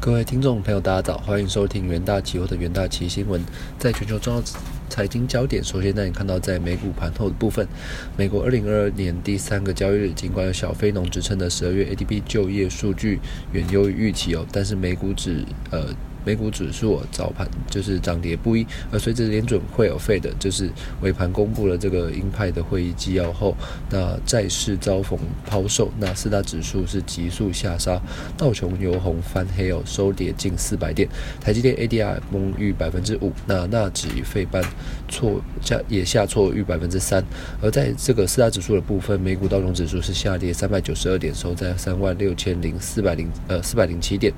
各位听众朋友，大家早，欢迎收听元大期货的元大期新闻。在全球重要财经焦点，首先带你看到在美股盘后的部分，美国二零二二年第三个交易日，尽管有小非农之称的十二月 ADP 就业数据远优于预期哦，但是美股指呃。美股指数早盘就是涨跌不一，而随着联准会有费的，就是尾盘公布了这个鹰派的会议纪要后，那债市遭逢抛售，那四大指数是急速下杀，道琼由红翻黑哦，收跌近四百点，台积电 ADR 崩逾百分之五，那纳指与费半错下也下挫逾百分之三，而在这个四大指数的部分，美股道琼指数是下跌三百九十二点，收在三万六千零四百零呃四百零七点。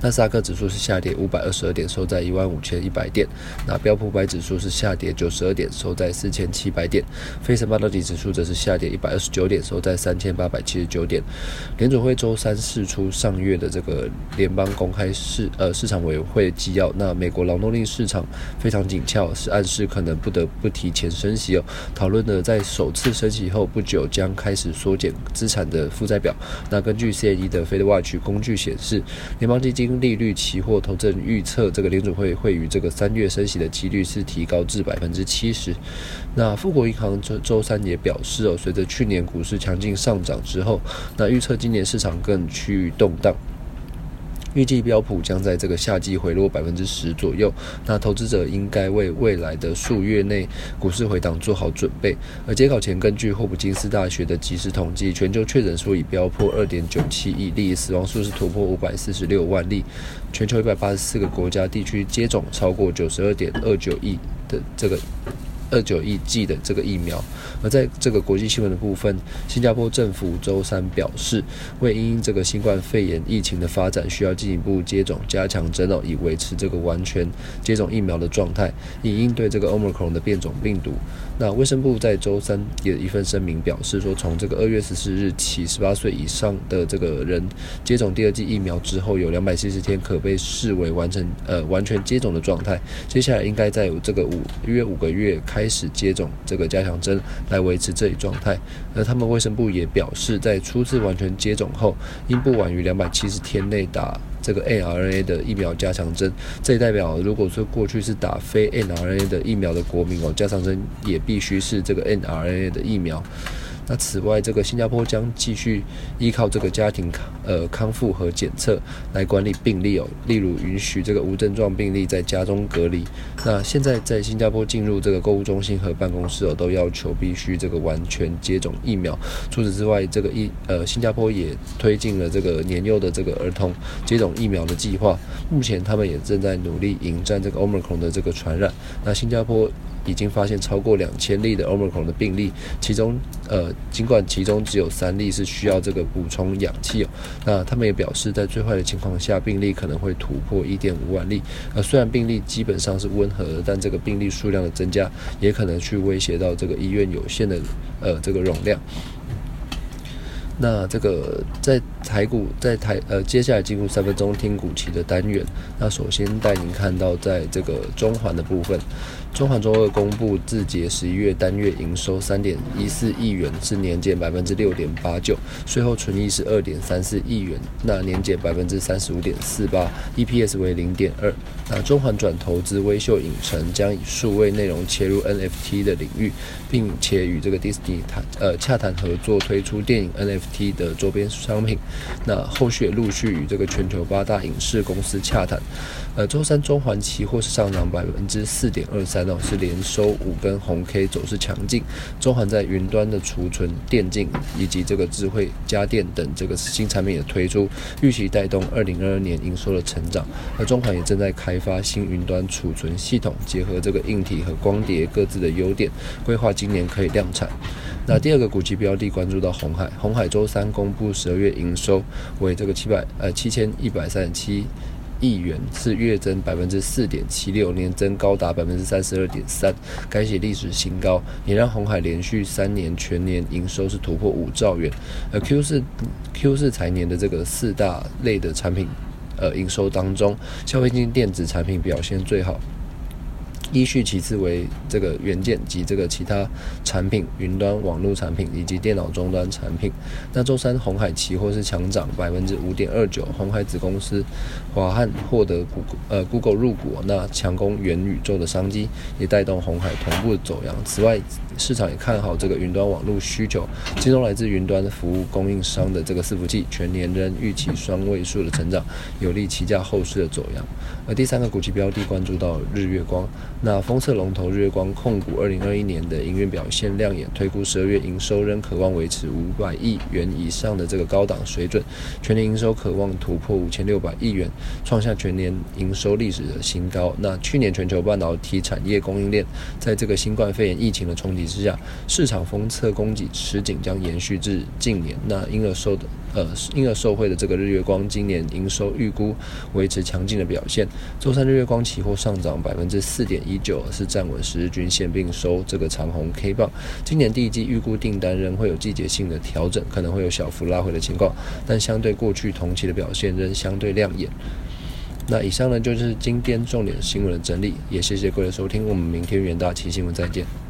纳斯达克指数是下跌五百二十二点，收在一万五千一百点。那标普百指数是下跌九十二点，收在四千七百点。非城半导体指数则是下跌一百二十九点，收在三千八百七十九点。联准会周三释出上月的这个联邦公开市呃市场委员会纪要。那美国劳动力市场非常紧俏，是暗示可能不得不提前升息哦。讨论的在首次升息后不久将开始缩减资产的负债表。那根据 c a e 的 Fed Watch 工具显示，联邦基金利率期货投资预测，这个联储会会于这个三月升息的几率是提高至百分之七十。那富国银行周周三也表示哦，随着去年股市强劲上涨之后，那预测今年市场更趋于动荡。预计标普将在这个夏季回落百分之十左右，那投资者应该为未来的数月内股市回档做好准备。而截稿前，根据霍普金斯大学的即时统计，全球确诊数已飙破二点九七亿例，死亡数是突破五百四十六万例，全球一百八十四个国家地区接种超过九十二点二九亿的这个。二九亿剂的这个疫苗，而在这个国际新闻的部分，新加坡政府周三表示，为因这个新冠肺炎疫情的发展，需要进一步接种加强针哦，以维持这个完全接种疫苗的状态，以应对这个 Omicron 的变种病毒。那卫生部在周三也一份声明表示说，从这个二月十四日起，十八岁以上的这个人接种第二剂疫苗之后，有两百七十天可被视为完成呃完全接种的状态。接下来应该在有这个五约五个月开开始接种这个加强针来维持这一状态。而他们卫生部也表示，在初次完全接种后，应不晚于两百七十天内打。这个 mRNA 的疫苗加强针，这也代表，如果说过去是打非 mRNA 的疫苗的国民哦，加强针也必须是这个 mRNA 的疫苗。那此外，这个新加坡将继续依靠这个家庭呃康复和检测来管理病例哦，例如允许这个无症状病例在家中隔离。那现在在新加坡进入这个购物中心和办公室哦，都要求必须这个完全接种疫苗。除此之外，这个疫呃新加坡也推进了这个年幼的这个儿童接种疫苗的计划。目前他们也正在努力迎战这个 Omicron 的这个传染。那新加坡。已经发现超过两千例的 Omicron 的病例，其中，呃，尽管其中只有三例是需要这个补充氧气哦，那他们也表示，在最坏的情况下，病例可能会突破一点五万例。呃，虽然病例基本上是温和的，但这个病例数量的增加，也可能去威胁到这个医院有限的，呃，这个容量。那这个在台股在台呃，接下来进入三分钟听股期的单元。那首先带您看到，在这个中环的部分，中环周二公布字节十一月单月营收三点一四亿元，是年减百分之六点八九，税后纯益是二点三四亿元，那年减百分之三十五点四八，EPS 为零点二。那中环转投资微秀影城，将以数位内容切入 NFT 的领域，并且与这个 Disney 谈呃洽谈合作，推出电影 NFT T 的周边商品。那后续也陆续与这个全球八大影视公司洽谈。呃，周三中环期货是上涨百分之四点二三哦，是连收五根红 K，走势强劲。中环在云端的储存、电竞以及这个智慧家电等这个新产品的推出，预期带动二零二二年营收的成长。而中环也正在开发新云端储存系统，结合这个硬体和光碟各自的优点，规划今年可以量产。那第二个股息标的关注到红海，红海中周三公布十二月营收为这个七百呃七千一百三十七亿元，是月增百分之四点七六，年增高达百分之三十二点三，改写历史新高，也让红海连续三年全年营收是突破五兆元。而 Q 四 Q 四财年的这个四大类的产品呃营收当中，消费性电子产品表现最好。依序其次为这个元件及这个其他产品、云端网络产品以及电脑终端产品。那周三红海期货是强涨百分之五点二九，红海子公司华汉获得谷呃 Google 入股，那强攻元宇宙的商机，也带动红海同步走阳。此外，市场也看好这个云端网络需求，其中来自云端服务供应商的这个伺服器，全年仍预期双位数的成长，有利期价后市的走阳。而第三个股期标的关注到日月光。那封测龙头日月光控股二零二一年的营运表现亮眼，推估十二月营收仍渴望维持五百亿元以上的这个高档水准，全年营收渴望突破五千六百亿元，创下全年营收历史的新高。那去年全球半导体产业供应链在这个新冠肺炎疫情的冲击之下，市场封测供给吃紧将延续至近年，那因而受的。呃，因而受惠的这个日月光今年营收预估维持强劲的表现。周三日月光期货上涨百分之四点一九，是站稳十日均线，并收这个长红 K 棒。今年第一季预估订单仍会有季节性的调整，可能会有小幅拉回的情况，但相对过去同期的表现仍相对亮眼。那以上呢就是今天重点新闻的整理，也谢谢各位的收听，我们明天元大期新闻再见。